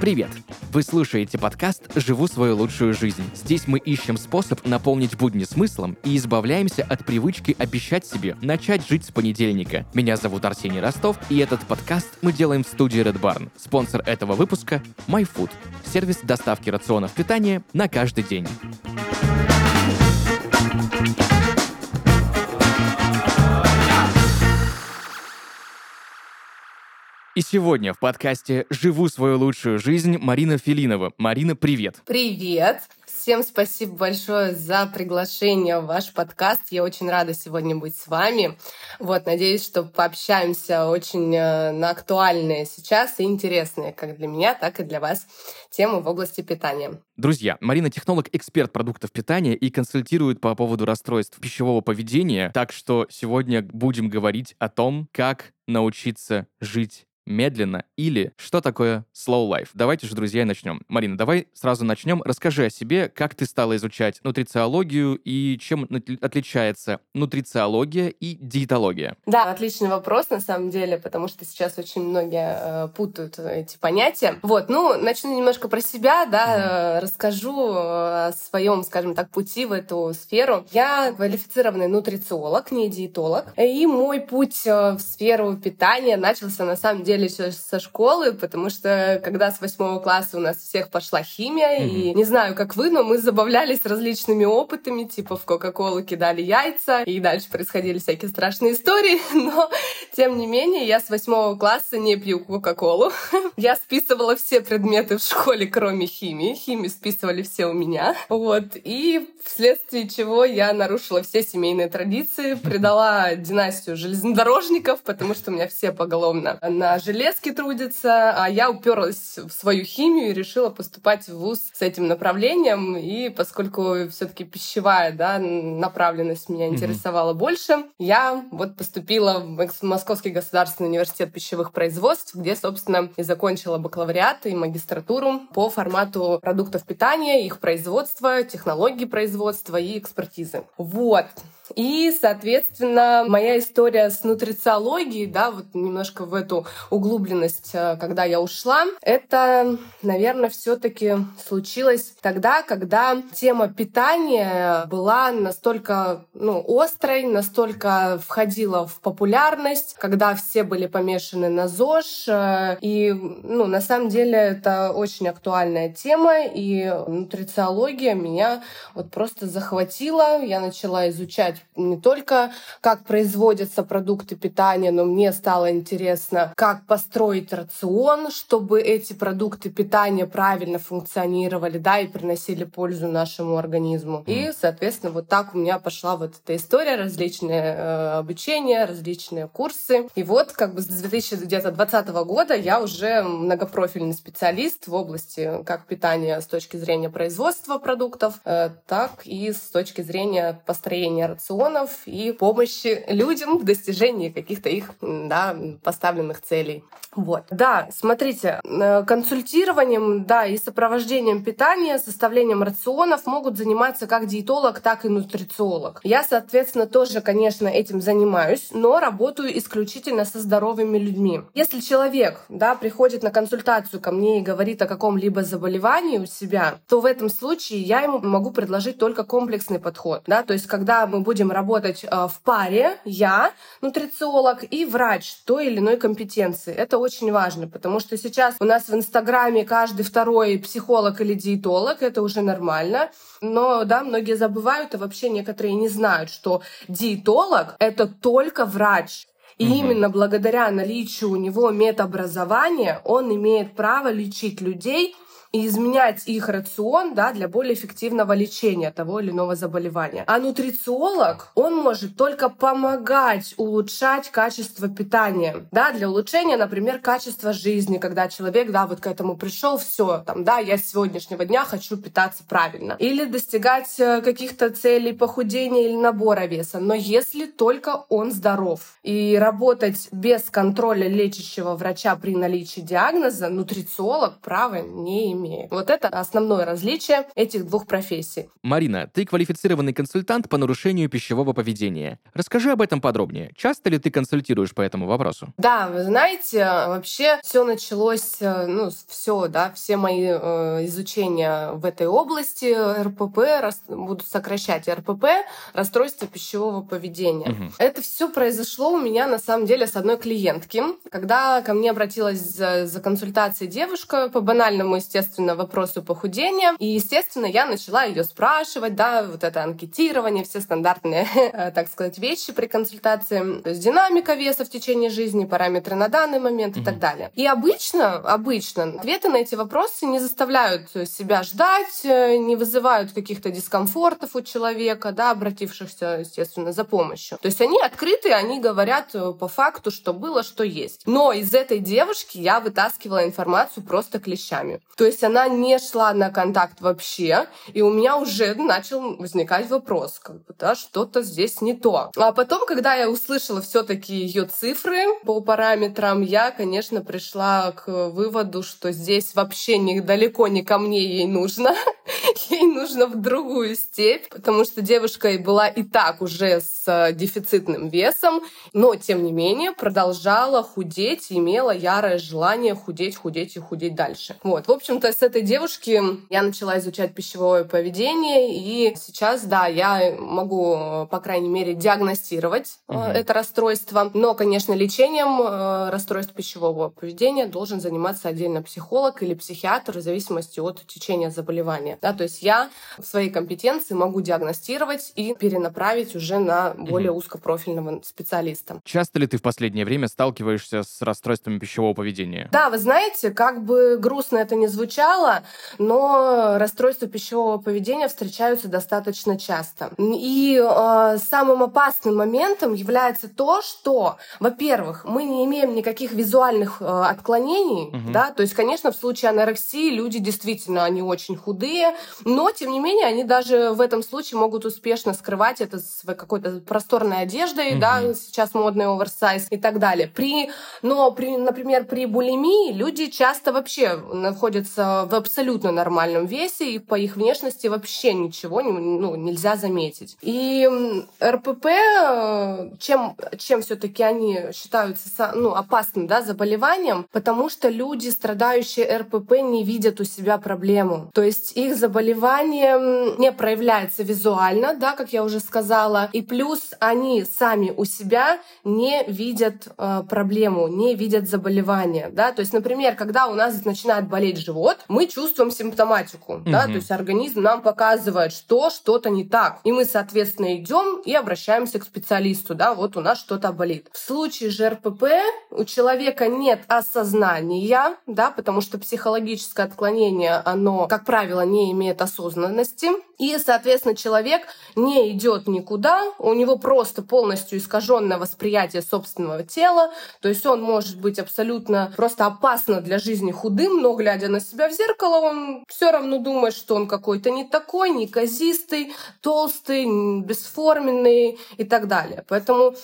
Привет! Вы слушаете подкаст «Живу свою лучшую жизнь». Здесь мы ищем способ наполнить будни смыслом и избавляемся от привычки обещать себе начать жить с понедельника. Меня зовут Арсений Ростов, и этот подкаст мы делаем в студии Red Barn. Спонсор этого выпуска — MyFood — сервис доставки рационов питания на каждый день. И сегодня в подкасте «Живу свою лучшую жизнь» Марина Филинова. Марина, привет! Привет! Всем спасибо большое за приглашение в ваш подкаст. Я очень рада сегодня быть с вами. Вот, надеюсь, что пообщаемся очень э, на актуальные сейчас и интересные как для меня, так и для вас темы в области питания. Друзья, Марина технолог, эксперт продуктов питания и консультирует по поводу расстройств пищевого поведения. Так что сегодня будем говорить о том, как научиться жить медленно или что такое slow life. Давайте же, друзья, начнем. Марина, давай сразу начнем. Расскажи о себе, как ты стала изучать нутрициологию и чем отличается нутрициология и диетология. Да, отличный вопрос на самом деле, потому что сейчас очень многие э, путают эти понятия. Вот, ну, начну немножко про себя, да, mm-hmm. расскажу о своем, скажем так, пути в эту сферу. Я квалифицированный нутрициолог, не диетолог, и мой путь э, в сферу питания начался на самом деле еще со школы, потому что когда с восьмого класса у нас всех пошла химия, mm-hmm. и не знаю, как вы, но мы забавлялись различными опытами, типа в Кока-Колу кидали яйца, и дальше происходили всякие страшные истории, но тем не менее я с восьмого класса не пью Кока-Колу. я списывала все предметы в школе, кроме химии. Химию списывали все у меня. Вот. И вследствие чего я нарушила все семейные традиции, предала династию железнодорожников, потому что у меня все поголовно на железке трудятся, а я уперлась в свою химию и решила поступать в ВУЗ с этим направлением. И поскольку все-таки пищевая да, направленность меня интересовала mm-hmm. больше, я вот поступила в Московский государственный университет пищевых производств, где, собственно, и закончила бакалавриат и магистратуру по формату продуктов питания, их производства, технологий производства и экспертизы. Вот. И, соответственно, моя история с нутрициологией, да, вот немножко в эту углубленность, э, когда я ушла, это, наверное, все-таки случилось тогда, когда тема питания была настолько, ну, острой, настолько входила в популярность, когда все были помешаны на ЗОЖ, э, и, ну, на самом деле это очень актуальная тема, и нутрициология меня вот просто захватила, я начала изучать не только как производятся продукты питания, но мне стало интересно, как построить рацион, чтобы эти продукты питания правильно функционировали, да, и приносили пользу нашему организму. И, соответственно, вот так у меня пошла вот эта история, различные э, обучения, различные курсы. И вот как бы с 2020 года я уже многопрофильный специалист в области как питания с точки зрения производства продуктов, э, так и с точки зрения построения рациона миллионов и помощи людям в достижении каких-то их да, поставленных целей. Вот. Да, смотрите, э, консультированием, да, и сопровождением питания, составлением рационов могут заниматься как диетолог, так и нутрициолог. Я, соответственно, тоже, конечно, этим занимаюсь, но работаю исключительно со здоровыми людьми. Если человек, да, приходит на консультацию ко мне и говорит о каком-либо заболевании у себя, то в этом случае я ему могу предложить только комплексный подход, да, то есть когда мы будем работать э, в паре, я, нутрициолог, и врач той или иной компетенции. Это очень важно, потому что сейчас у нас в Инстаграме каждый второй психолог или диетолог, это уже нормально. Но, да, многие забывают, и вообще некоторые не знают, что диетолог — это только врач. И угу. именно благодаря наличию у него медобразования он имеет право лечить людей и изменять их рацион да, для более эффективного лечения того или иного заболевания. А нутрициолог, он может только помогать улучшать качество питания. Да, для улучшения, например, качества жизни, когда человек да, вот к этому пришел, все, там, да, я с сегодняшнего дня хочу питаться правильно. Или достигать э, каких-то целей похудения или набора веса. Но если только он здоров. И работать без контроля лечащего врача при наличии диагноза нутрициолог права не имеет имеет. Вот это основное различие этих двух профессий. Марина, ты квалифицированный консультант по нарушению пищевого поведения. Расскажи об этом подробнее. Часто ли ты консультируешь по этому вопросу? Да, вы знаете, вообще все началось, э, ну, все, да, все мои э, изучения в этой области РПП, рас, буду сокращать РПП, расстройство пищевого поведения. Угу. Это все произошло у меня на самом деле с одной клиентки, когда ко мне обратилась за, за консультацией девушка по банальному, естественно, вопросу похудения. И, естественно, я начала ее спрашивать, да, вот это анкетирование, все стандартные, так сказать, вещи при консультации. То есть динамика веса в течение жизни, параметры на данный момент и так далее. И обычно, обычно ответы на эти вопросы не заставляют себя ждать, не вызывают каких-то дискомфортов у человека, да, обратившихся, естественно, за помощью. То есть они открыты, они говорят по факту, что было, что есть. Но из этой девушки я вытаскивала информацию просто клещами. То есть она не шла на контакт вообще, и у меня уже начал возникать вопрос, как бы, да, что-то здесь не то. А потом, когда я услышала все-таки ее цифры по параметрам, я, конечно, пришла к выводу, что здесь вообще не, далеко не ко мне ей нужно. ей нужно в другую степь, потому что девушка была и так уже с э, дефицитным весом, но, тем не менее, продолжала худеть, имела ярое желание худеть, худеть и худеть дальше. Вот, в общем-то, с этой девушки я начала изучать пищевое поведение, и сейчас, да, я могу, по крайней мере, диагностировать угу. это расстройство, но, конечно, лечением э, расстройств пищевого поведения должен заниматься отдельно психолог или психиатр в зависимости от течения заболевания. Да, то есть я в своей компетенции могу диагностировать и перенаправить уже на более угу. узкопрофильного специалиста. Часто ли ты в последнее время сталкиваешься с расстройствами пищевого поведения? Да, вы знаете, как бы грустно это ни звучало, но расстройства пищевого поведения встречаются достаточно часто. И э, самым опасным моментом является то, что, во-первых, мы не имеем никаких визуальных э, отклонений, угу. да, то есть, конечно, в случае анорексии люди действительно, они очень худые, но, тем не менее, они даже в этом случае могут успешно скрывать это своей какой-то просторной одеждой, угу. да, сейчас модный оверсайз и так далее. При, но, при, например, при булимии люди часто вообще находятся в абсолютно нормальном весе, и по их внешности вообще ничего ну, нельзя заметить. И РПП, э, чем, чем все-таки они считаются ну, опасным да, заболеванием, потому что люди, страдающие РПП, не видят у себя проблему. То есть их заболевание не проявляется визуально, да, как я уже сказала, и плюс они сами у себя не видят э, проблему, не видят заболевание. Да? То есть, например, когда у нас начинает болеть живот, мы чувствуем симптоматику, угу. да, то есть организм нам показывает, что что-то не так. И мы, соответственно, идем и обращаемся к специалисту, да, вот у нас что-то болит. В случае же РПП у человека нет осознания, да, потому что психологическое отклонение, оно, как правило, не имеет осознанности. И, соответственно, человек не идет никуда, у него просто полностью искаженное восприятие собственного тела, то есть он может быть абсолютно просто опасно для жизни худым, но глядя на себя в зеркало, он все равно думает, что он какой-то не такой, неказистый, толстый, бесформенный и так далее. Поэтому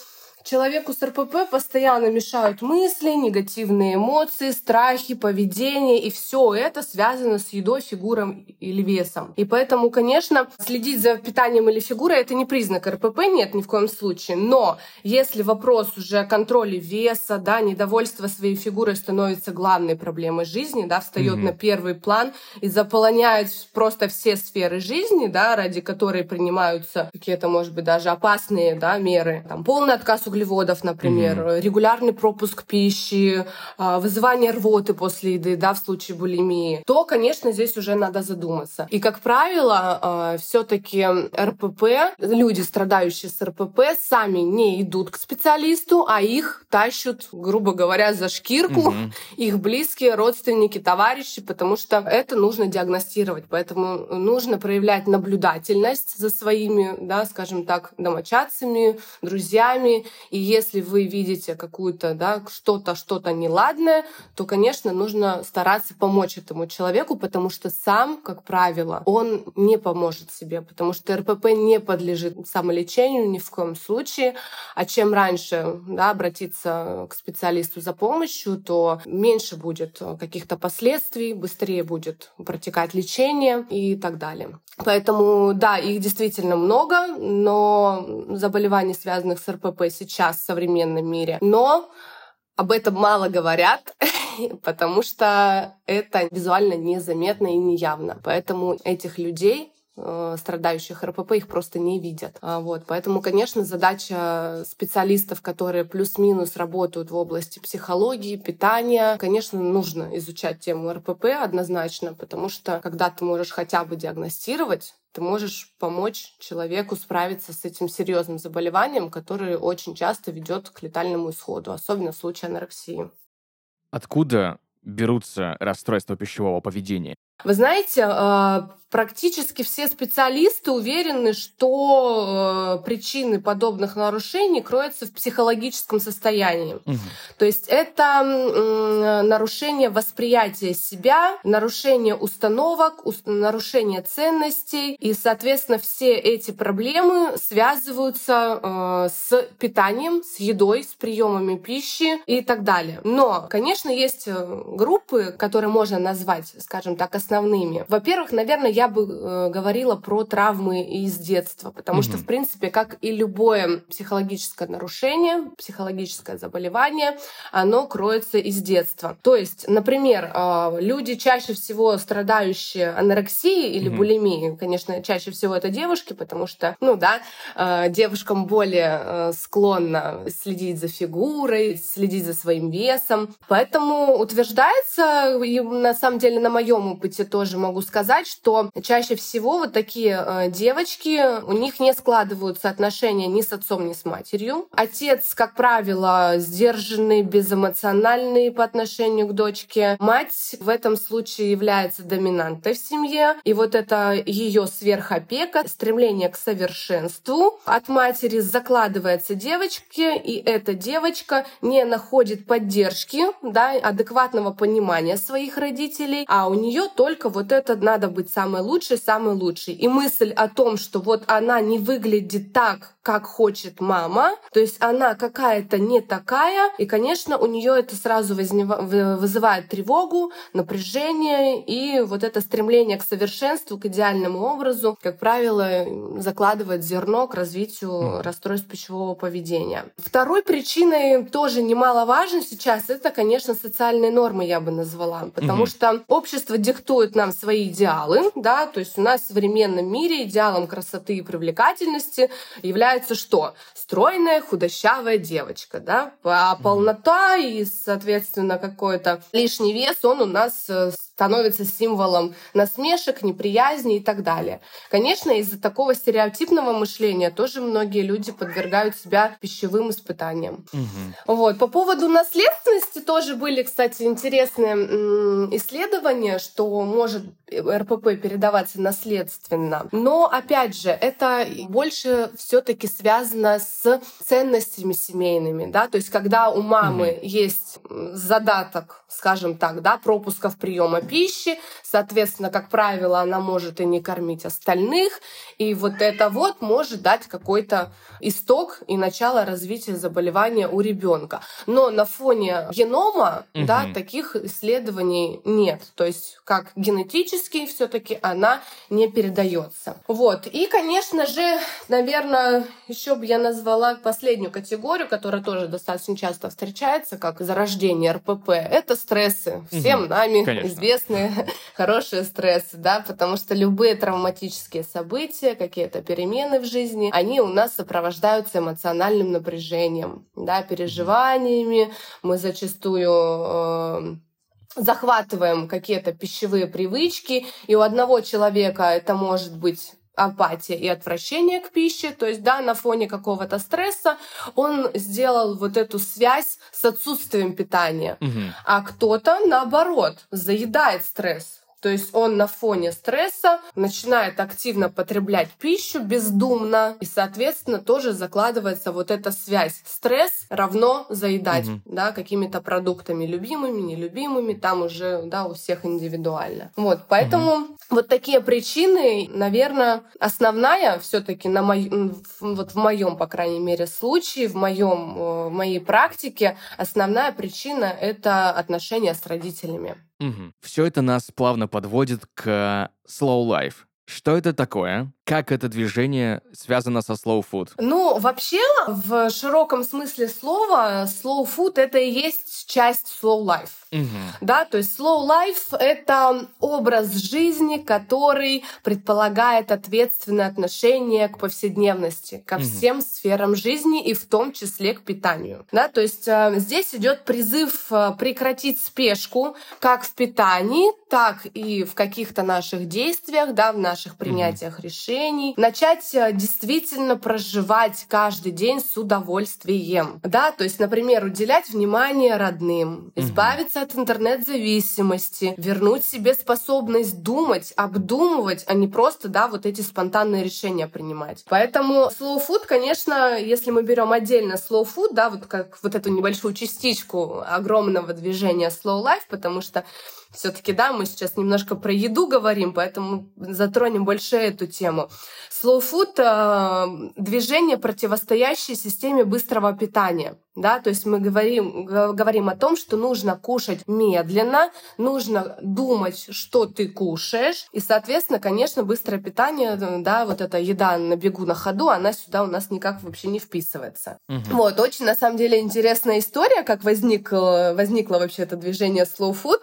Человеку с РПП постоянно мешают мысли, негативные эмоции, страхи, поведение, и все это связано с едой, фигурой или весом. И поэтому, конечно, следить за питанием или фигурой это не признак РПП, нет, ни в коем случае. Но если вопрос уже о контроле веса, да, недовольство своей фигурой становится главной проблемой жизни, да, встает mm-hmm. на первый план и заполоняет просто все сферы жизни, да, ради которой принимаются какие-то, может быть, даже опасные, да, меры, там полный отказ углеводов, например, mm-hmm. регулярный пропуск пищи, а, вызывание рвоты после еды, да, в случае булимии, то, конечно, здесь уже надо задуматься. И, как правило, а, все-таки РПП, люди, страдающие с РПП, сами не идут к специалисту, а их тащут, грубо говоря, за шкирку, mm-hmm. их близкие, родственники, товарищи, потому что это нужно диагностировать. Поэтому нужно проявлять наблюдательность за своими, да, скажем так, домочадцами, друзьями И если вы видите какую-то, да, что-то, что-то неладное, то, конечно, нужно стараться помочь этому человеку, потому что сам, как правило, он не поможет себе, потому что РПП не подлежит самолечению ни в коем случае. А чем раньше да, обратиться к специалисту за помощью, то меньше будет каких-то последствий, быстрее будет протекать лечение и так далее. Поэтому, да, их действительно много, но заболеваний, связанных с РПП сейчас в современном мире. Но об этом мало говорят, потому что это визуально незаметно и неявно. Поэтому этих людей Э, страдающих РПП их просто не видят. А, вот. Поэтому, конечно, задача специалистов, которые плюс-минус работают в области психологии, питания, конечно, нужно изучать тему РПП однозначно, потому что когда ты можешь хотя бы диагностировать, ты можешь помочь человеку справиться с этим серьезным заболеванием, которое очень часто ведет к летальному исходу, особенно в случае анорексии. Откуда берутся расстройства пищевого поведения? Вы знаете, а, практически все специалисты уверены, что э, причины подобных нарушений кроются в психологическом состоянии. Угу. То есть это нарушение восприятия себя, нарушение установок, нарушение ценностей. И, соответственно, все эти проблемы связываются э, с питанием, с едой, с приемами пищи и так далее. Но, конечно, есть э, группы, которые можно назвать, скажем так, основными. Во-первых, наверное, я бы э, говорила про травмы из детства, потому mm-hmm. что, в принципе, как и любое психологическое нарушение, психологическое заболевание, оно кроется из детства. То есть, например, э, люди чаще всего страдающие анорексией или mm-hmm. булимией, конечно, чаще всего это девушки, потому что, ну да, э, девушкам более э, склонно следить за фигурой, следить за своим весом. Поэтому утверждается, и на самом деле на моем опыте опыте тоже могу сказать, что чаще всего вот такие э, девочки, у них не складываются отношения ни с отцом, ни с матерью. Отец, как правило, сдержанный, безэмоциональный по отношению к дочке. Мать в этом случае является доминантой в семье. И вот это ее сверхопека, стремление к совершенству от матери закладывается девочке, и эта девочка не находит поддержки, да, адекватного понимания своих родителей, а у нее то только вот это надо быть самой лучшей, самой лучшей. И мысль о том, что вот она не выглядит так, как хочет мама, то есть она какая-то не такая, и, конечно, у нее это сразу вызывает тревогу, напряжение и вот это стремление к совершенству, к идеальному образу, как правило, закладывает зерно к развитию расстройств пищевого поведения. Второй причиной тоже немаловажно сейчас это, конечно, социальные нормы, я бы назвала, потому mm-hmm. что общество диктует нам свои идеалы, да, то есть у нас в современном мире идеалом красоты и привлекательности является что? Стройная, худощавая девочка, да, а полнота и, соответственно, какой-то лишний вес, он у нас э, становится символом насмешек, неприязни и так далее. Конечно, из-за такого стереотипного мышления тоже многие люди подвергают себя пищевым испытаниям. Угу. Вот. По поводу наследственности тоже были, кстати, интересные исследования, что может РПП передаваться наследственно. Но, опять же, это больше все таки связано с ценностями семейными. Да? То есть, когда у мамы угу. есть задаток, скажем так, да, пропусков приема пищи. Соответственно, как правило, она может и не кормить остальных. И вот это вот может дать какой-то исток и начало развития заболевания у ребенка. Но на фоне генома угу. да, таких исследований нет. То есть как генетически все-таки она не передается. Вот. И, конечно же, наверное, еще бы я назвала последнюю категорию, которая тоже достаточно часто встречается, как зарождение РПП. Это стрессы. Всем угу. нами Конечно. Известные хорошие стрессы, да, потому что любые травматические события, какие-то перемены в жизни, они у нас сопровождаются эмоциональным напряжением, да, переживаниями. Мы зачастую э, захватываем какие-то пищевые привычки, и у одного человека это может быть апатия и отвращение к пище, то есть, да, на фоне какого-то стресса он сделал вот эту связь с отсутствием питания, угу. а кто-то, наоборот, заедает стресс. То есть он на фоне стресса начинает активно потреблять пищу бездумно, и, соответственно, тоже закладывается вот эта связь. Стресс равно заедать, угу. да, какими-то продуктами любимыми, нелюбимыми, там уже, да, у всех индивидуально. Вот, поэтому угу. вот такие причины, наверное, основная все-таки на мой, вот в моем, по крайней мере, случае, в моем, э, в моей практике, основная причина это отношения с родителями. Угу. Все это нас плавно подводит к slow life. Что это такое? Как это движение связано со slow food? Ну, вообще, в широком смысле слова, slow food — это и есть часть slow life. Угу. Да, то есть slow life — это образ жизни, который предполагает ответственное отношение к повседневности, ко угу. всем сферам жизни и в том числе к питанию. Да, то есть э, здесь идет призыв э, прекратить спешку как в питании, так и в каких-то наших действиях, да, в наших принятиях угу. решений решений, начать э, действительно проживать каждый день с удовольствием. Да, то есть, например, уделять внимание родным, избавиться от интернет-зависимости, вернуть себе способность думать, обдумывать, а не просто, да, вот эти спонтанные решения принимать. Поэтому slow food, конечно, если мы берем отдельно slow food, да, вот как вот эту небольшую частичку огромного движения slow life, потому что все-таки, да, мы сейчас немножко про еду говорим, поэтому затронем больше эту тему. Slow food э, — движение, противостоящее системе быстрого питания. Да, то есть мы говорим, говорим о том, что нужно кушать медленно, нужно думать, что ты кушаешь. И, соответственно, конечно, быстрое питание, да, вот эта еда на бегу на ходу, она сюда у нас никак вообще не вписывается. Угу. Вот, очень, на самом деле, интересная история, как возникло, возникло вообще это движение slow food.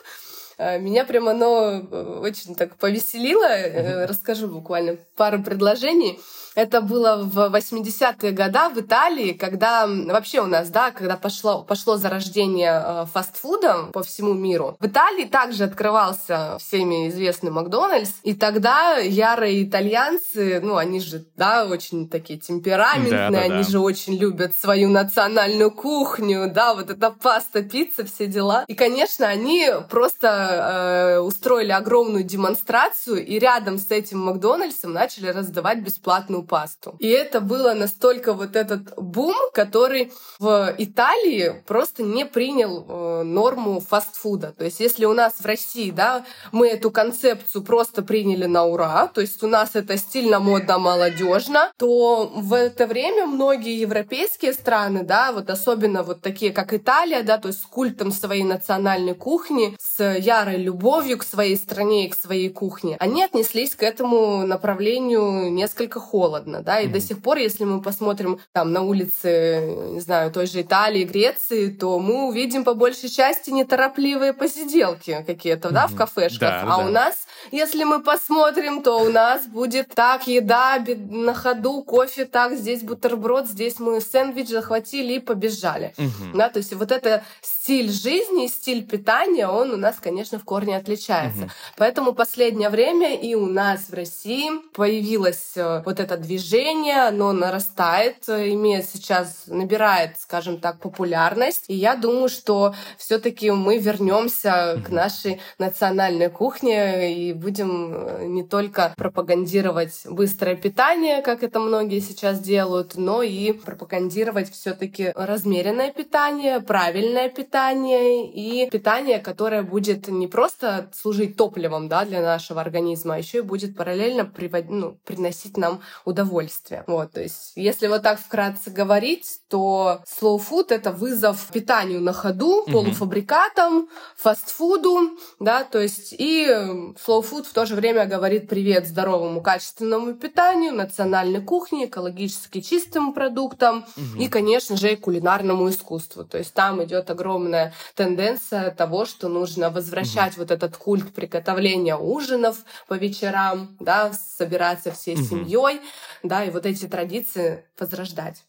А, меня прям оно э, очень так повеселило. Э, расскажу буквально пару предложений. Это было в 80-е годы в Италии, когда вообще у нас, да, когда пошло, пошло зарождение э, фастфуда по всему миру. В Италии также открывался всеми известный Макдональдс, и тогда ярые итальянцы, ну, они же, да, очень такие темпераментные, да, да, они да. же очень любят свою национальную кухню, да, вот эта паста, пицца, все дела. И, конечно, они просто э, устроили огромную демонстрацию, и рядом с этим Макдональдсом начали раздавать бесплатную томатную пасту. И это было настолько вот этот бум, который в Италии просто не принял э, норму фастфуда. То есть если у нас в России, да, мы эту концепцию просто приняли на ура, то есть у нас это стильно, модно, молодежно, то в это время многие европейские страны, да, вот особенно вот такие, как Италия, да, то есть с культом своей национальной кухни, с ярой любовью к своей стране и к своей кухне, они отнеслись к этому направлению несколько холодно холодно, да, и mm-hmm. до сих пор, если мы посмотрим там на улице, не знаю, той же Италии, Греции, то мы увидим по большей части неторопливые посиделки какие-то, mm-hmm. да, в кафешках, да, а да. у нас, если мы посмотрим, то у нас будет так еда на ходу, кофе так, здесь бутерброд, здесь мы сэндвич захватили и побежали, mm-hmm. да, то есть вот это стиль жизни, стиль питания, он у нас, конечно, в корне отличается. Угу. Поэтому последнее время и у нас в России появилось э, вот это движение, оно нарастает, имеет сейчас, набирает, скажем так, популярность. И я думаю, что все-таки мы вернемся угу. к нашей национальной кухне и будем э, не только пропагандировать быстрое питание, как это многие сейчас делают, но и пропагандировать все-таки размеренное питание, правильное питание питание и питание, которое будет не просто служить топливом да, для нашего организма, а еще и будет параллельно привод... ну, приносить нам удовольствие. Вот, то есть, если вот так вкратце говорить, то slow food — это вызов питанию на ходу, mm-hmm. полуфабрикатам, фастфуду, да, то есть и slow food в то же время говорит привет здоровому, качественному питанию, национальной кухне, экологически чистым продуктам mm-hmm. и, конечно же, кулинарному искусству. То есть там идет огромный огромная тенденция того, что нужно возвращать угу. вот этот культ приготовления ужинов по вечерам, да, собираться всей угу. семьей, да, и вот эти традиции возрождать.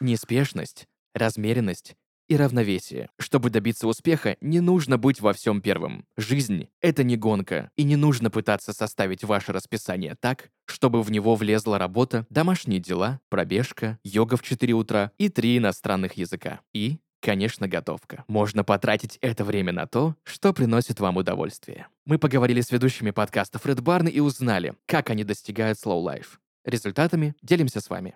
Неспешность, размеренность и равновесие. Чтобы добиться успеха, не нужно быть во всем первым. Жизнь — это не гонка, и не нужно пытаться составить ваше расписание так, чтобы в него влезла работа, домашние дела, пробежка, йога в 4 утра и три иностранных языка. И Конечно, готовка. Можно потратить это время на то, что приносит вам удовольствие. Мы поговорили с ведущими подкаста Red Barn и узнали, как они достигают slow life. Результатами делимся с вами.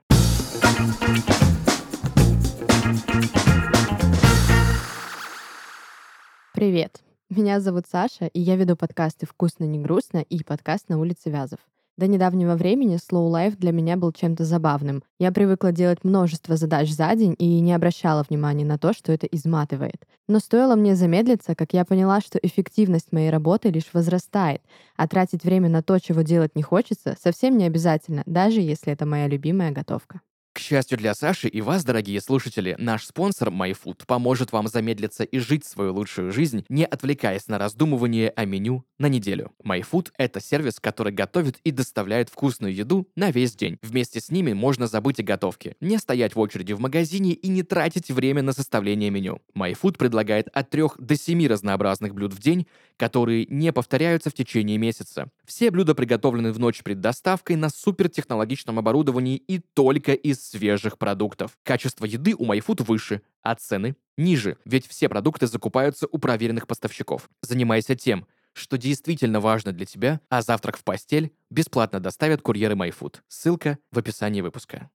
Привет! Меня зовут Саша, и я веду подкасты «Вкусно, не грустно» и подкаст «На улице Вязов». До недавнего времени Slow Life для меня был чем-то забавным. Я привыкла делать множество задач за день и не обращала внимания на то, что это изматывает. Но стоило мне замедлиться, как я поняла, что эффективность моей работы лишь возрастает, а тратить время на то, чего делать не хочется, совсем не обязательно, даже если это моя любимая готовка. К счастью для Саши и вас, дорогие слушатели, наш спонсор MyFood поможет вам замедлиться и жить свою лучшую жизнь, не отвлекаясь на раздумывание о меню на неделю. MyFood — это сервис, который готовит и доставляет вкусную еду на весь день. Вместе с ними можно забыть о готовке, не стоять в очереди в магазине и не тратить время на составление меню. MyFood предлагает от 3 до 7 разнообразных блюд в день, которые не повторяются в течение месяца. Все блюда приготовлены в ночь перед доставкой на супертехнологичном оборудовании и только из свежих продуктов. Качество еды у MyFood выше, а цены ниже, ведь все продукты закупаются у проверенных поставщиков. Занимайся тем, что действительно важно для тебя, а завтрак в постель бесплатно доставят курьеры MyFood. Ссылка в описании выпуска.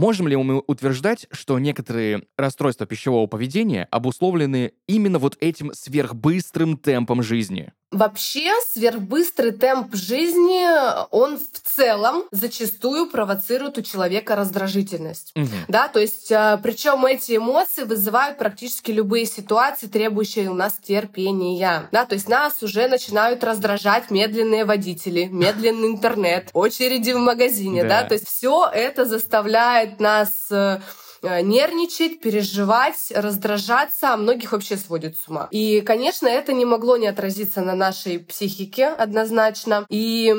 Можем ли мы утверждать, что некоторые расстройства пищевого поведения обусловлены именно вот этим сверхбыстрым темпом жизни? Вообще, сверхбыстрый темп жизни, он в целом зачастую провоцирует у человека раздражительность. Угу. Да, то есть, а, причем эти эмоции вызывают практически любые ситуации, требующие у нас терпения. Да, то есть нас уже начинают раздражать медленные водители, медленный интернет, очереди в магазине, да, да? то есть все это заставляет нас э, Э, нервничать, переживать, раздражаться, а многих вообще сводит с ума. И, конечно, это не могло не отразиться на нашей психике однозначно. И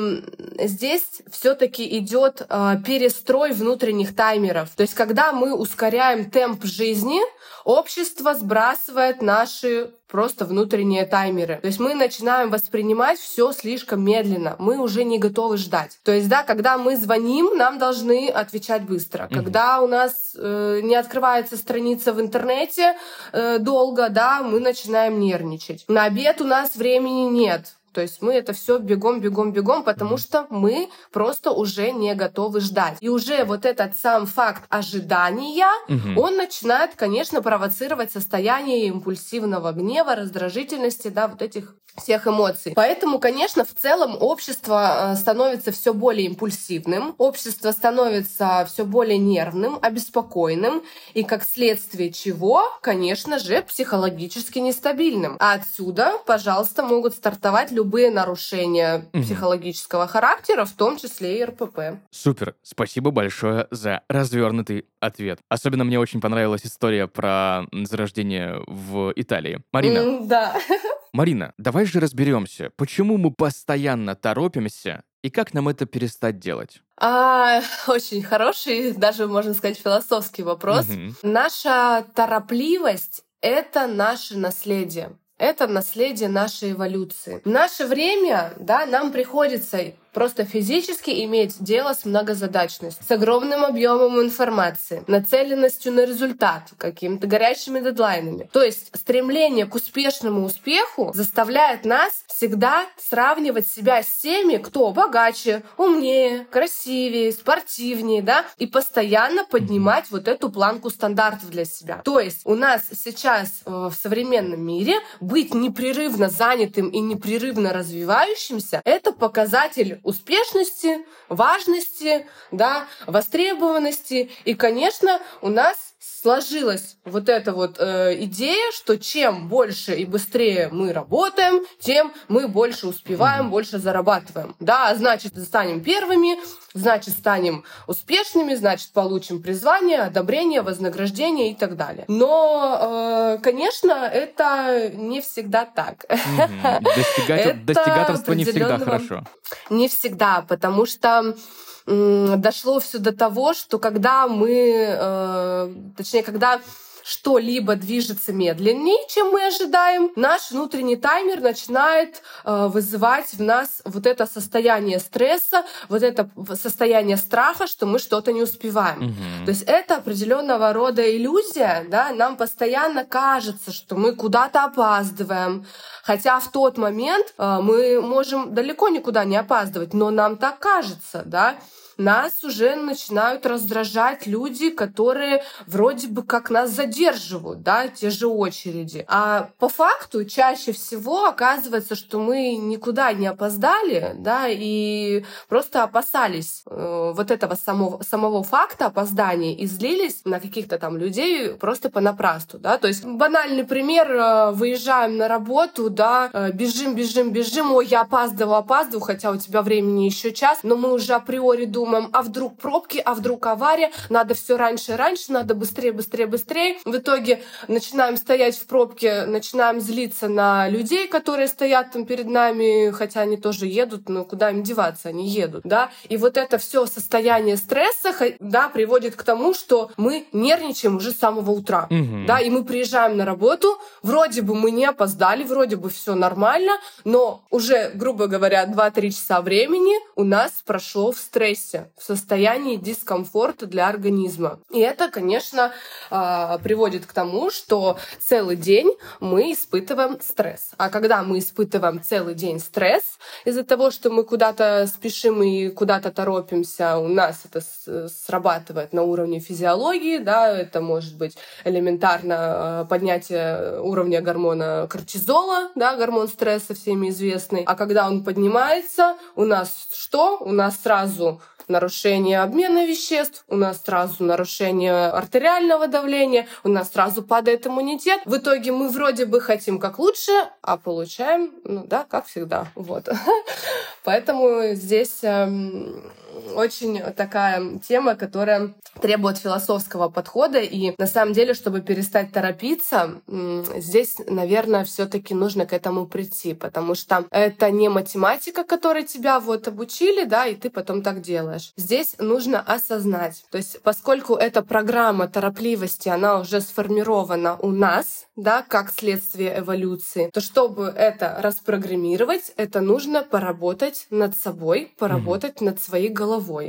здесь все-таки идет э, перестрой внутренних таймеров. То есть, когда мы ускоряем темп жизни, общество сбрасывает наши просто внутренние таймеры. То есть мы начинаем воспринимать все слишком медленно. Мы уже не готовы ждать. То есть, да, когда мы звоним, нам должны отвечать быстро. Угу. Когда у нас э, не открывается страница в интернете э, долго, да, мы начинаем нервничать. На обед у нас времени нет то есть мы это все бегом, бегом, бегом, потому что мы просто уже не готовы ждать. И уже вот этот сам факт ожидания, угу. он начинает, конечно, провоцировать состояние импульсивного гнева, раздражительности, да, вот этих всех эмоций. Поэтому, конечно, в целом общество э, становится все более импульсивным, общество становится все более нервным, обеспокоенным, и как следствие чего, конечно же, психологически нестабильным. А отсюда, пожалуйста, могут стартовать любые нарушения угу. психологического характера, в том числе и РПП. Супер, спасибо большое за развернутый ответ. Особенно мне очень понравилась история про зарождение в Италии. Марина. Mm, да. Марина, давай же разберемся, почему мы постоянно торопимся и как нам это перестать делать? А, очень хороший, даже можно сказать, философский вопрос. Угу. Наша торопливость — это наше наследие. Это наследие нашей эволюции. В наше время, да, нам приходится просто физически иметь дело с многозадачностью, с огромным объемом информации, нацеленностью на результат, какими-то горячими дедлайнами. То есть стремление к успешному успеху заставляет нас всегда сравнивать себя с теми, кто богаче, умнее, красивее, спортивнее, да, и постоянно поднимать вот эту планку стандартов для себя. То есть у нас сейчас э, в современном мире быть непрерывно занятым и непрерывно развивающимся — это показатель успешности, важности, да, востребованности. И, конечно, у нас сложилась вот эта вот э, идея, что чем больше и быстрее мы работаем, тем мы больше успеваем, больше зарабатываем. Да, значит, станем первыми, значит, станем успешными, значит, получим призвание, одобрение, вознаграждение и так далее. Но, э, конечно, это не всегда так. Достигаторство не всегда хорошо. Не всегда, потому что дошло все до того, что когда мы, э, точнее, когда что-либо движется медленнее, чем мы ожидаем, наш внутренний таймер начинает э, вызывать в нас вот это состояние стресса, вот это состояние страха, что мы что-то не успеваем. Угу. То есть это определенного рода иллюзия, да, нам постоянно кажется, что мы куда-то опаздываем, хотя в тот момент э, мы можем далеко никуда не опаздывать, но нам так кажется, да нас уже начинают раздражать люди, которые вроде бы как нас задерживают, да, те же очереди. А по факту чаще всего оказывается, что мы никуда не опоздали, да, и просто опасались э, вот этого самого, самого факта опоздания и злились на каких-то там людей просто понапрасну, да. То есть банальный пример, э, выезжаем на работу, да, э, бежим, бежим, бежим, ой, я опаздываю, опаздываю, хотя у тебя времени еще час, но мы уже априори думаем, думаем, а вдруг пробки, а вдруг авария, надо все раньше, раньше, надо быстрее, быстрее, быстрее. В итоге начинаем стоять в пробке, начинаем злиться на людей, которые стоят там перед нами, хотя они тоже едут, но куда им деваться, они едут, да. И вот это все состояние стресса, да, приводит к тому, что мы нервничаем уже с самого утра, угу. да, и мы приезжаем на работу, вроде бы мы не опоздали, вроде бы все нормально, но уже, грубо говоря, 2-3 часа времени у нас прошло в стрессе стрессе, в состоянии дискомфорта для организма. И это, конечно, а, приводит к тому, что целый день мы испытываем стресс. А когда мы испытываем целый день стресс из-за того, что мы куда-то спешим и куда-то торопимся, у нас это срабатывает на уровне физиологии, да, это может быть элементарно а, поднятие уровня гормона кортизола, да, гормон стресса всеми известный. А когда он поднимается, у нас что? У нас сразу нарушение обмена веществ, у нас сразу нарушение артериального давления, у нас сразу падает иммунитет. В итоге мы вроде бы хотим как лучше, а получаем, ну да, как всегда. Вот. Поэтому здесь эм, очень такая тема, которая требует философского подхода. И на самом деле, чтобы перестать торопиться, здесь, наверное, все-таки нужно к этому прийти, потому что это не математика, которой тебя вот обучили, да, и ты потом так делаешь. Здесь нужно осознать. То есть, поскольку эта программа торопливости, она уже сформирована у нас, да, как следствие эволюции, то чтобы это распрограммировать, это нужно поработать над собой, поработать mm-hmm. над своей головой,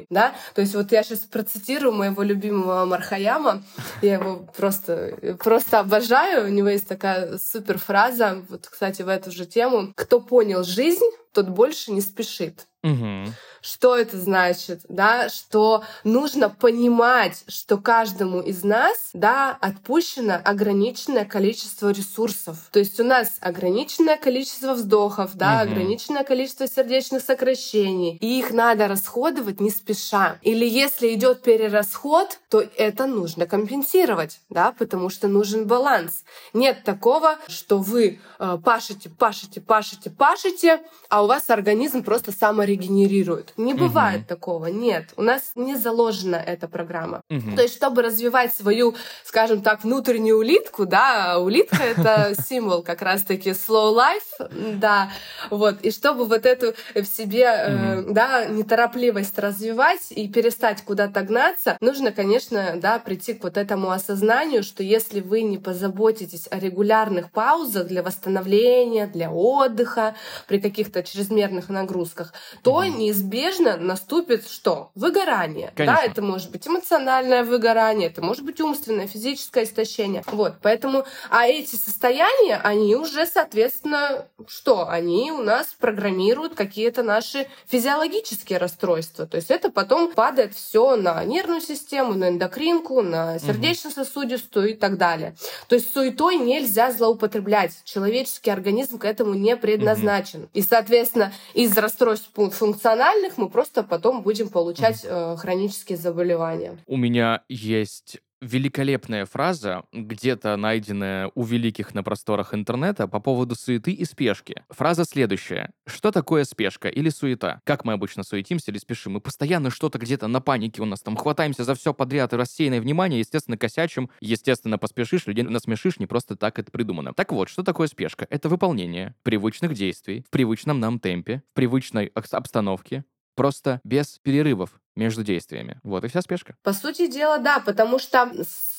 да. То есть вот я сейчас процитирую моего любимого Мархаяма, я его просто, просто обожаю, у него есть такая супер фраза, вот, кстати, в эту же тему, кто понял жизнь, тот больше не спешит. Угу. Что это значит? Да, что нужно понимать, что каждому из нас да, отпущено ограниченное количество ресурсов. То есть у нас ограниченное количество вздохов, да, угу. ограниченное количество сердечных сокращений. И их надо расходовать не спеша. Или если идет перерасход, то это нужно компенсировать, да, потому что нужен баланс. Нет такого, что вы э, пашете, пашете, пашете, пашете, а у вас организм просто саморегулирует регенерирует. Не бывает угу. такого, нет. У нас не заложена эта программа. Угу. То есть, чтобы развивать свою, скажем так, внутреннюю улитку, да, улитка — это символ как раз-таки slow life, да, вот, и чтобы вот эту в себе, э, да, неторопливость развивать и перестать куда-то гнаться, нужно, конечно, да, прийти к вот этому осознанию, что если вы не позаботитесь о регулярных паузах для восстановления, для отдыха, при каких-то чрезмерных нагрузках, то неизбежно наступит что? Выгорание. Конечно. Да, это может быть эмоциональное выгорание, это может быть умственное, физическое истощение. Вот, поэтому, а эти состояния, они уже, соответственно, что? Они у нас программируют какие-то наши физиологические расстройства. То есть это потом падает все на нервную систему, на эндокринку, на сердечно-сосудистую и так далее. То есть суетой нельзя злоупотреблять. Человеческий организм к этому не предназначен. И, соответственно, из расстройств функциональных мы просто потом будем получать э, хронические заболевания. У меня есть великолепная фраза, где-то найденная у великих на просторах интернета по поводу суеты и спешки. Фраза следующая. Что такое спешка или суета? Как мы обычно суетимся или спешим? Мы постоянно что-то где-то на панике у нас там хватаемся за все подряд и рассеянное внимание, естественно, косячим, естественно, поспешишь, людей насмешишь, не просто так это придумано. Так вот, что такое спешка? Это выполнение привычных действий в привычном нам темпе, в привычной обстановке, просто без перерывов между действиями. Вот и вся спешка. По сути дела, да, потому что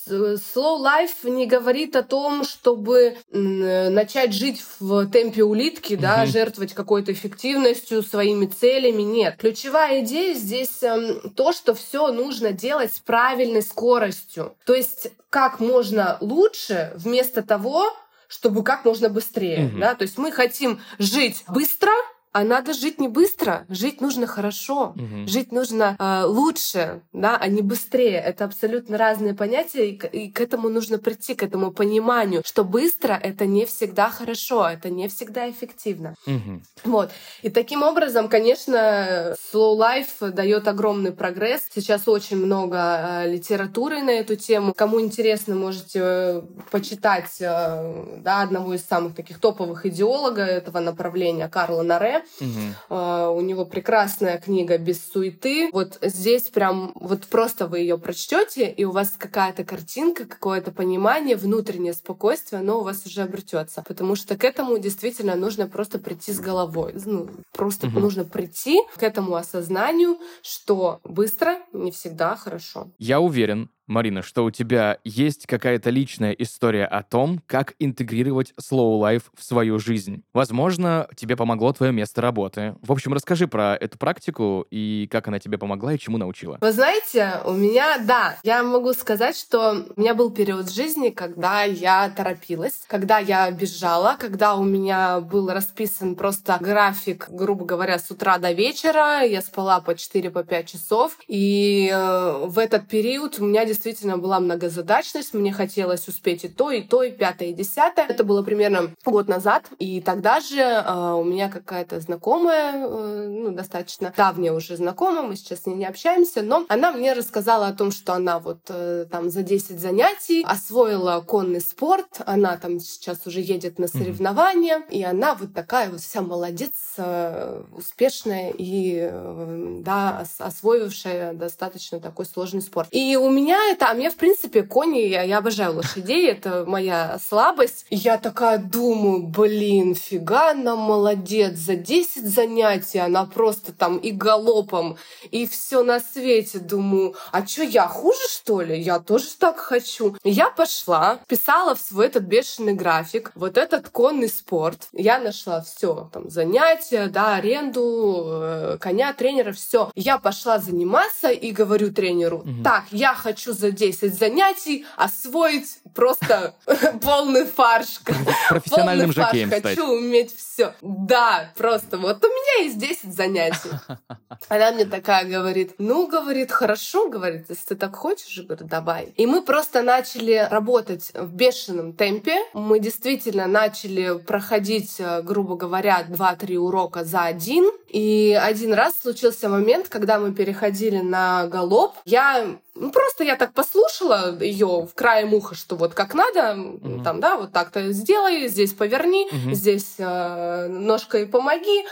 slow life не говорит о том, чтобы начать жить в темпе улитки, да, жертвовать какой-то эффективностью, своими целями. Нет. Ключевая идея здесь эм, то, что все нужно делать с правильной скоростью. То есть как можно лучше вместо того, чтобы как можно быстрее. Угу. Да? То есть мы хотим жить быстро, а надо жить не быстро, жить нужно хорошо, угу. жить нужно э, лучше, да, а не быстрее. Это абсолютно разные понятия, и к, и к этому нужно прийти, к этому пониманию, что быстро это не всегда хорошо, это не всегда эффективно. Угу. Вот. И таким образом, конечно, slow life дает огромный прогресс. Сейчас очень много э, литературы на эту тему. Кому интересно, можете э, почитать э, да, одного из самых таких топовых идеологов этого направления Карла Наре Угу. у него прекрасная книга «Без суеты». Вот здесь прям, вот просто вы ее прочтете, и у вас какая-то картинка, какое-то понимание, внутреннее спокойствие, оно у вас уже обретется. Потому что к этому действительно нужно просто прийти с головой. Ну, просто угу. нужно прийти к этому осознанию, что быстро не всегда хорошо. Я уверен, Марина, что у тебя есть какая-то личная история о том, как интегрировать slow life в свою жизнь. Возможно, тебе помогло твое место работы. В общем, расскажи про эту практику и как она тебе помогла и чему научила. Вы знаете, у меня, да, я могу сказать, что у меня был период жизни, когда я торопилась, когда я бежала, когда у меня был расписан просто график, грубо говоря, с утра до вечера. Я спала по 4-5 по часов. И э, в этот период у меня действительно была многозадачность, мне хотелось успеть и то, и то, и пятое, и десятое. Это было примерно год назад, и тогда же э, у меня какая-то знакомая, э, ну, достаточно давняя уже знакомая, мы сейчас с ней не общаемся, но она мне рассказала о том, что она вот э, там за 10 занятий освоила конный спорт, она там сейчас уже едет на соревнования, mm-hmm. и она вот такая вот вся молодец, э, успешная и, э, да, освоившая достаточно такой сложный спорт. И у меня это, а мне, в принципе, кони, я, я обожаю лошадей, это моя слабость. И я такая думаю, блин, фига она молодец, за 10 занятий она просто там и галопом, и все на свете. Думаю, а что, я хуже, что ли? Я тоже так хочу. Я пошла, писала в свой этот бешеный график, вот этот конный спорт. Я нашла все, там, занятия, да, аренду, э, коня, тренера, все. Я пошла заниматься и говорю тренеру, угу. так, я хочу за 10 занятий освоить просто полный фарш. Профессиональным жокеем Хочу уметь все. Да, просто вот у меня есть 10 занятий. Она мне такая говорит, ну, говорит, хорошо, говорит, если ты так хочешь, говорю, давай. И мы просто начали работать в бешеном темпе. Мы действительно начали проходить, э, грубо говоря, 2-3 урока за один. И один раз случился момент, когда мы переходили на галоп. Я ну, просто я так послушала ее в крае уха, что вот как надо, угу. там, да, вот так-то сделай, здесь поверни, угу. здесь э, ножкой помоги.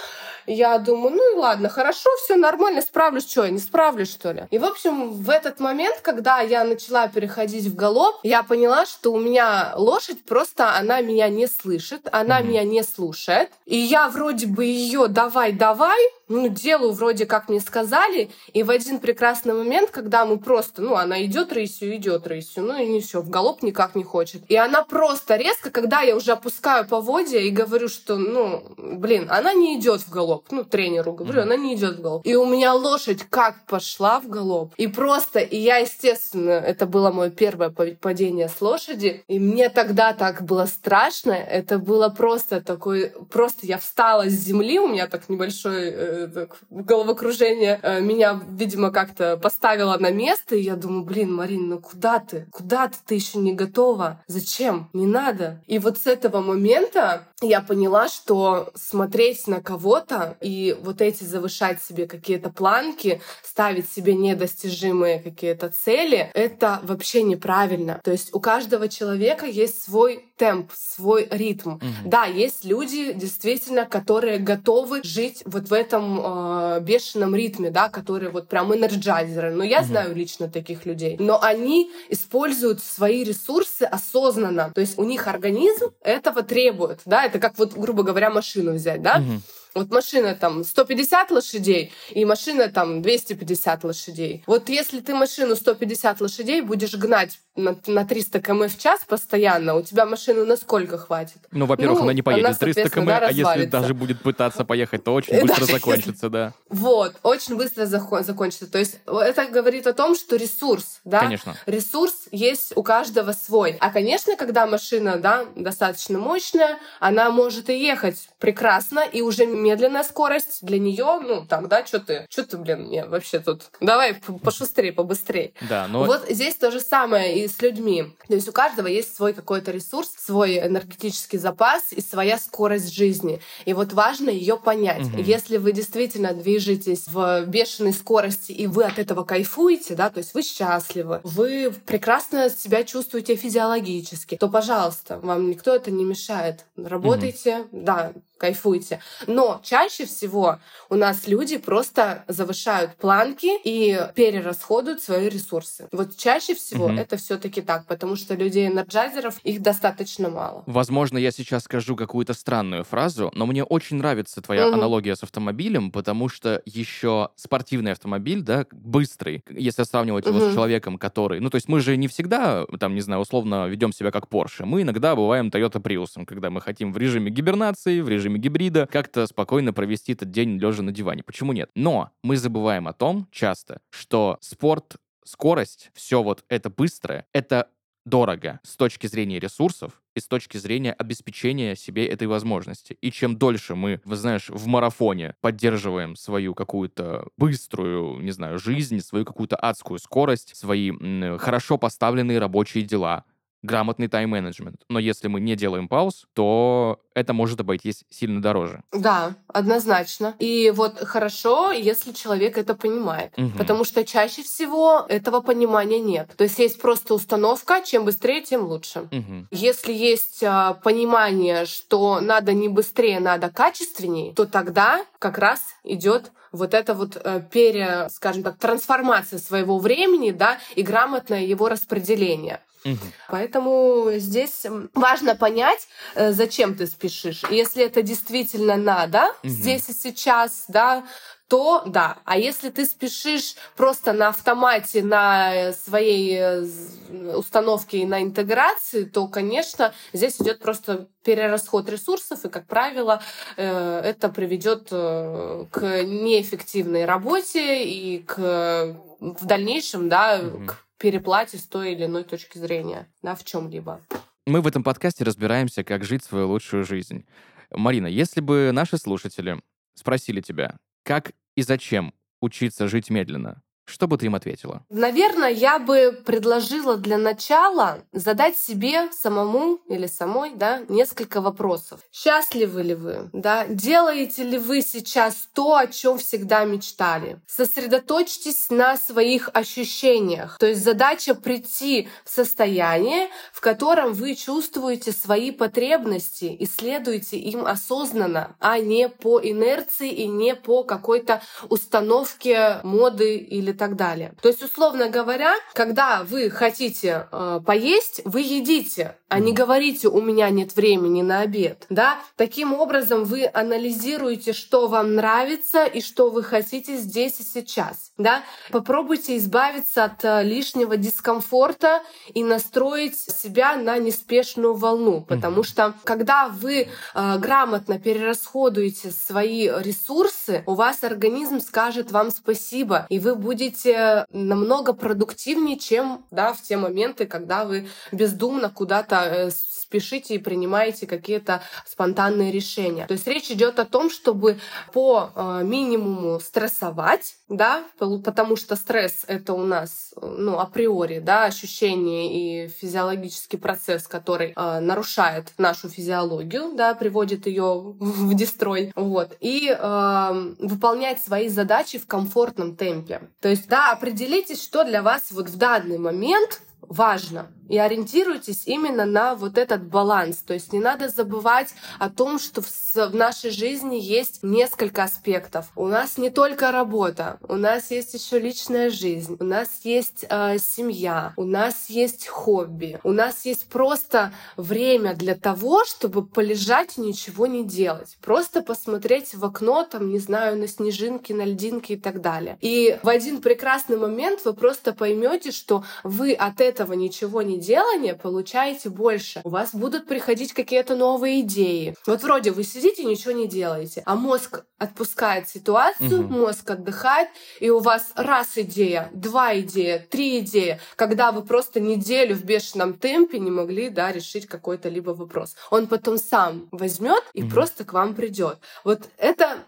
Я думаю, ну и ладно, хорошо, все нормально, справлюсь, что, я не справлюсь, что ли? И, в общем, в этот момент, когда я начала переходить в галоп, я поняла, что у меня лошадь просто, она меня не слышит, она mm меня не слушает. И я вроде бы ее давай-давай, ну, делаю вроде как мне сказали, и в один прекрасный момент, когда мы просто, ну, она идет рысью, идет рысью, ну и не все, в галоп никак не хочет. И она просто резко, когда я уже опускаю поводья и говорю, что, ну, блин, она не идет в галоп, ну, тренеру говорю, mm-hmm. она не идет в галоп. И у меня лошадь как пошла в галоп. И просто, и я, естественно, это было мое первое падение с лошади, и мне тогда так было страшно, это было просто такой, просто я встала с земли, у меня так небольшой э, головокружение э, меня, видимо, как-то поставило на место, и я думаю, блин, Марин, ну куда ты? Куда ты? Ты еще не готова. Зачем? Не надо. И вот с этого момента я поняла, что смотреть на кого-то и вот эти завышать себе какие-то планки, ставить себе недостижимые какие-то цели, это вообще неправильно. То есть у каждого человека есть свой темп, свой ритм. Угу. Да, есть люди действительно, которые готовы жить вот в этом э, бешеном ритме, да, которые вот прям энерджайзеры. Но я угу. знаю лично таких людей. Но они используют свои ресурсы осознанно. То есть у них организм этого требует, да, это как вот, грубо говоря, машину взять, да. Угу. Вот машина там 150 лошадей и машина там 250 лошадей. Вот если ты машину 150 лошадей будешь гнать на, на 300 км в час постоянно, у тебя машину на сколько хватит? Ну, во-первых, ну, она не поедет она, 300 км, да, а если даже будет пытаться поехать, то очень быстро закончится, да. Вот, очень быстро закончится. То есть это говорит о том, что ресурс, да? Конечно. Ресурс есть у каждого свой. А, конечно, когда машина, да, достаточно мощная, она может и ехать прекрасно, и уже медленная скорость для нее, ну, тогда что ты, что ты, блин, мне вообще тут, давай пошустрее, побыстрее. Да, но... Вот здесь то же самое и с людьми. То есть у каждого есть свой какой-то ресурс, свой энергетический запас и своя скорость жизни. И вот важно ее понять. Угу. Если вы действительно движетесь в бешеной скорости, и вы от этого кайфуете, да, то есть вы счастливы, вы прекрасно себя чувствуете физиологически, то, пожалуйста, вам никто это не мешает. Работайте, угу. да, кайфуйте. Но чаще всего у нас люди просто завышают планки и перерасходуют свои ресурсы. Вот чаще всего угу. это все-таки так, потому что людей-энерджайзеров их достаточно мало. Возможно, я сейчас скажу какую-то странную фразу, но мне очень нравится твоя угу. аналогия с автомобилем, потому что еще спортивный автомобиль, да, быстрый, если сравнивать угу. его с человеком, который... Ну, то есть мы же не всегда, там, не знаю, условно ведем себя как Porsche. Мы иногда бываем Toyota Prius, когда мы хотим в режиме гибернации, в режиме режиме гибрида, как-то спокойно провести этот день лежа на диване. Почему нет? Но мы забываем о том часто, что спорт, скорость, все вот это быстрое, это дорого с точки зрения ресурсов и с точки зрения обеспечения себе этой возможности. И чем дольше мы, вы знаешь, в марафоне поддерживаем свою какую-то быструю, не знаю, жизнь, свою какую-то адскую скорость, свои м, хорошо поставленные рабочие дела, грамотный тайм-менеджмент. Но если мы не делаем пауз, то это может обойтись сильно дороже. Да, однозначно. И вот хорошо, если человек это понимает. Угу. Потому что чаще всего этого понимания нет. То есть есть просто установка, чем быстрее, тем лучше. Угу. Если есть а, понимание, что надо не быстрее, надо качественнее, то тогда как раз идет вот эта вот э, пере, скажем так, трансформация своего времени, да, и грамотное его распределение. Угу. Поэтому здесь важно понять, э, зачем ты спешишь. Если это действительно надо угу. здесь и сейчас, да, то да. А если ты спешишь просто на автомате, на своей э, установке и на интеграции, то, конечно, здесь идет просто перерасход ресурсов, и, как правило, э, это приведет к неэффективной работе и к в дальнейшем, да, угу. к переплате с той или иной точки зрения, да, в чем-либо. Мы в этом подкасте разбираемся, как жить свою лучшую жизнь. Марина, если бы наши слушатели спросили тебя, как и зачем учиться жить медленно, что бы ты им ответила? Наверное, я бы предложила для начала задать себе самому или самой да, несколько вопросов. Счастливы ли вы? Да? Делаете ли вы сейчас то, о чем всегда мечтали? Сосредоточьтесь на своих ощущениях. То есть задача прийти в состояние, в котором вы чувствуете свои потребности и следуете им осознанно, а не по инерции и не по какой-то установке моды или и так далее. То есть, условно говоря, когда вы хотите э, поесть, вы едите, а не говорите «у меня нет времени на обед». Да? Таким образом вы анализируете, что вам нравится и что вы хотите здесь и сейчас. Да? Попробуйте избавиться от э, лишнего дискомфорта и настроить себя на неспешную волну, потому что когда вы э, грамотно перерасходуете свои ресурсы, у вас организм скажет вам спасибо, и вы будете будете намного продуктивнее, чем да, в те моменты, когда вы бездумно куда-то э, спешите и принимаете какие-то спонтанные решения. То есть речь идет о том, чтобы по э, минимуму стрессовать, да, потому что стресс — это у нас, ну, априори, да, ощущение и физиологический процесс, который э, нарушает нашу физиологию, да, приводит ее в дестрой, вот, и э, выполнять свои задачи в комфортном темпе. То есть, да, определитесь, что для вас вот в данный момент важно. И ориентируйтесь именно на вот этот баланс. То есть не надо забывать о том, что в, нашей жизни есть несколько аспектов. У нас не только работа, у нас есть еще личная жизнь, у нас есть э, семья, у нас есть хобби, у нас есть просто время для того, чтобы полежать и ничего не делать. Просто посмотреть в окно, там, не знаю, на снежинки, на льдинки и так далее. И в один прекрасный момент вы просто поймете, что вы от этого ничего не делания получаете больше. У вас будут приходить какие-то новые идеи. Вот вроде вы сидите, ничего не делаете, а мозг отпускает ситуацию, угу. мозг отдыхает, и у вас раз идея, два идея, три идеи, когда вы просто неделю в бешеном темпе не могли да, решить какой-то либо вопрос. Он потом сам возьмет и угу. просто к вам придет. Вот это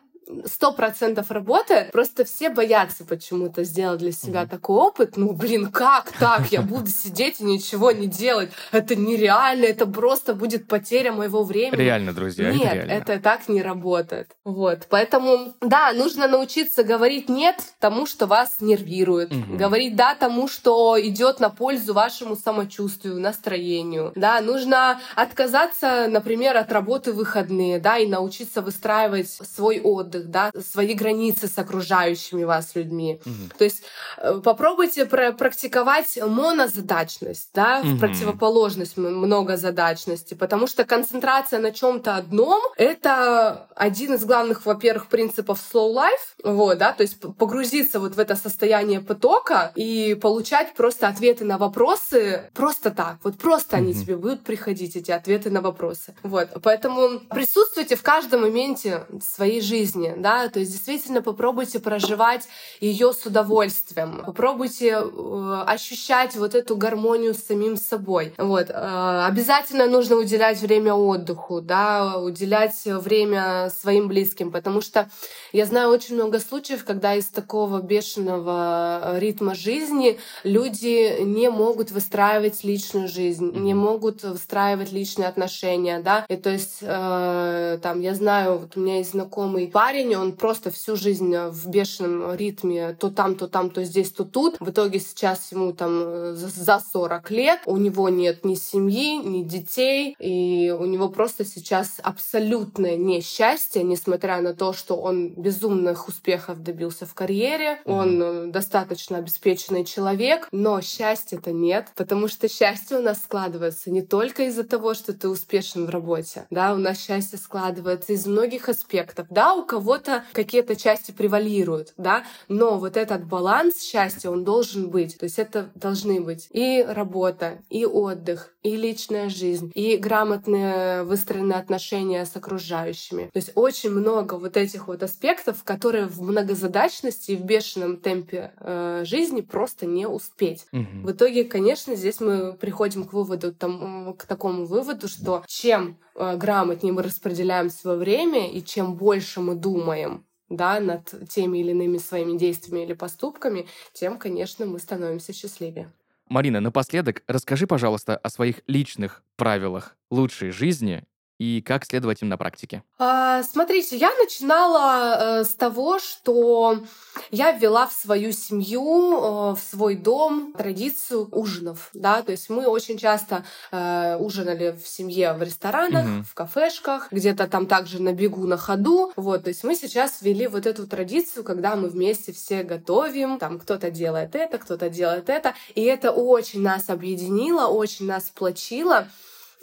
сто процентов работает. Просто все боятся почему-то сделать для себя mm-hmm. такой опыт. Ну, блин, как так? Я буду сидеть и ничего не делать. Это нереально, это просто будет потеря моего времени. Реально, друзья, нет, это, реально. это так не работает. Вот, поэтому, да, нужно научиться говорить нет тому, что вас нервирует, mm-hmm. говорить да тому, что идет на пользу вашему самочувствию, настроению. Да, нужно отказаться, например, от работы в выходные, да, и научиться выстраивать свой отдых отдых, да, свои границы с окружающими вас людьми. Угу. То есть э, попробуйте практиковать монозадачность, да, угу. в противоположность многозадачности, потому что концентрация на чем-то одном — это один из главных, во-первых, принципов slow life, вот, да, то есть погрузиться вот в это состояние потока и получать просто ответы на вопросы просто так, вот просто угу. они тебе будут приходить, эти ответы на вопросы. Вот, поэтому присутствуйте в каждом моменте своей жизни, жизни, да, то есть действительно попробуйте проживать ее с удовольствием, попробуйте э, ощущать вот эту гармонию с самим собой. Вот. Э, обязательно нужно уделять время отдыху, да, уделять время своим близким, потому что я знаю очень много случаев, когда из такого бешеного ритма жизни люди не могут выстраивать личную жизнь, не могут выстраивать личные отношения, да, и то есть э, там я знаю, вот у меня есть знакомый парень, он просто всю жизнь э, в бешеном ритме, то там, то там, то здесь, то тут. В итоге сейчас ему там э, за 40 лет, у него нет ни семьи, ни детей, и у него просто сейчас абсолютное несчастье, несмотря на то, что он безумных успехов добился в карьере, он э, достаточно обеспеченный человек, но счастья-то нет, потому что счастье у нас складывается не только из-за того, что ты успешен в работе, да, у нас счастье складывается из многих аспектов, да, у кого кого-то какие-то части превалируют, да, но вот этот баланс счастья, он должен быть. То есть это должны быть и работа, и отдых, и личная жизнь, и грамотные выстроенные отношения с окружающими. То есть очень много вот этих вот аспектов, которые в многозадачности и в бешеном темпе э, жизни просто не успеть. Угу. В итоге, конечно, здесь мы приходим к выводу, там, к такому выводу, что чем э, грамотнее мы распределяем свое время и чем больше мы думаем да, над теми или иными своими действиями или поступками, тем, конечно, мы становимся счастливее. Марина, напоследок расскажи, пожалуйста, о своих личных правилах лучшей жизни и как следовать им на практике? А, смотрите, я начинала э, с того, что я ввела в свою семью, э, в свой дом традицию ужинов, да, то есть мы очень часто э, ужинали в семье в ресторанах, угу. в кафешках, где-то там также на бегу, на ходу, вот, то есть мы сейчас ввели вот эту традицию, когда мы вместе все готовим, там кто-то делает это, кто-то делает это, и это очень нас объединило, очень нас сплочило,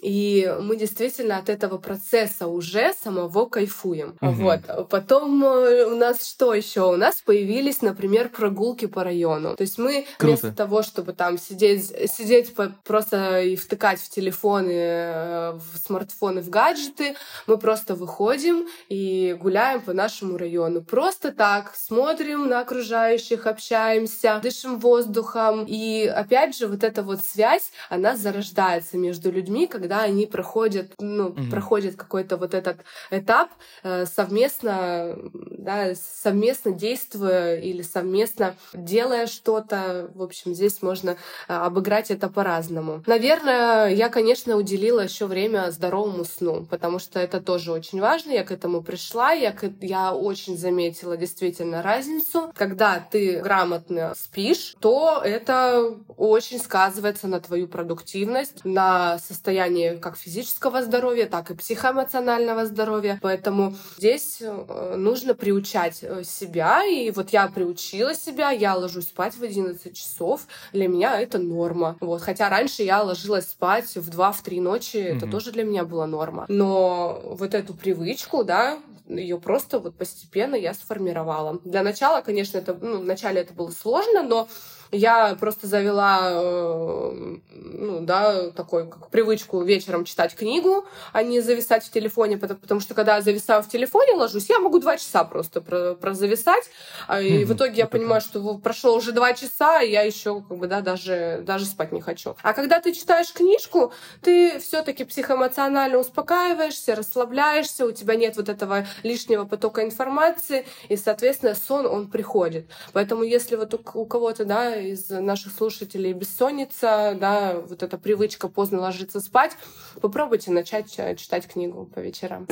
и мы действительно от этого процесса уже самого кайфуем. Угу. Вот. Потом э, у нас что еще? У нас появились, например, прогулки по району. То есть мы Круто. вместо того, чтобы там сидеть, сидеть просто и втыкать в телефоны, э, в смартфоны, в гаджеты, мы просто выходим и гуляем по нашему району. Просто так смотрим на окружающих, общаемся, дышим воздухом. И опять же, вот эта вот связь, она зарождается между людьми, когда да, они проходят, ну, угу. проходят какой-то вот этот этап э, совместно, да, совместно действуя или совместно делая что-то. В общем, здесь можно э, обыграть это по-разному. Наверное, я, конечно, уделила еще время здоровому сну, потому что это тоже очень важно. Я к этому пришла, я, я очень заметила действительно разницу. Когда ты грамотно спишь, то это очень сказывается на твою продуктивность, на состояние как физического здоровья, так и психоэмоционального здоровья. Поэтому здесь э, нужно приучать э, себя. И вот я приучила себя, я ложусь спать в 11 часов. Для меня это норма. Вот. Хотя раньше я ложилась спать в 2-3 ночи, mm-hmm. это тоже для меня была норма. Но вот эту привычку, да, ее просто вот постепенно я сформировала. Для начала, конечно, это, ну, вначале это было сложно, но я просто завела, э, ну, да, такой как привычку вечером читать книгу, а не зависать в телефоне, потому, потому что когда я зависаю в телефоне, ложусь, я могу два часа просто про, про зависать, а, и в итоге я понимаю, что прошло уже два часа, и я еще как бы, да, даже, даже спать не хочу. А когда ты читаешь книжку, ты все-таки психоэмоционально успокаиваешься, расслабляешься, у тебя нет вот этого лишнего потока информации, и, соответственно, сон, он приходит. Поэтому если вот у, у кого-то, да, из наших слушателей бессонница, да, вот эта привычка поздно ложиться спать, попробуйте начать э, читать книгу по вечерам.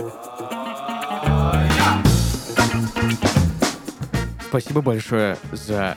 Спасибо большое за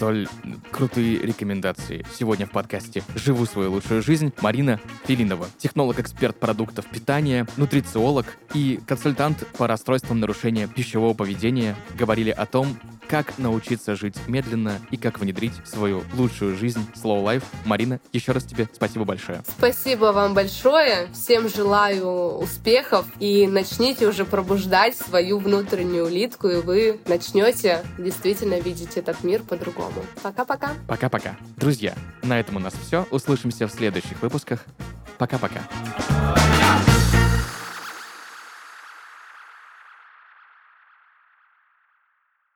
столь крутые рекомендации. Сегодня в подкасте «Живу свою лучшую жизнь» Марина Филинова, технолог-эксперт продуктов питания, нутрициолог и консультант по расстройствам нарушения пищевого поведения говорили о том, как научиться жить медленно и как внедрить свою лучшую жизнь Slow Life. Марина, еще раз тебе спасибо большое. Спасибо вам большое. Всем желаю успехов и начните уже пробуждать свою внутреннюю улитку, и вы начнете действительно видеть этот мир по-другому. Пока-пока. Пока-пока. Друзья, на этом у нас все. Услышимся в следующих выпусках. Пока-пока.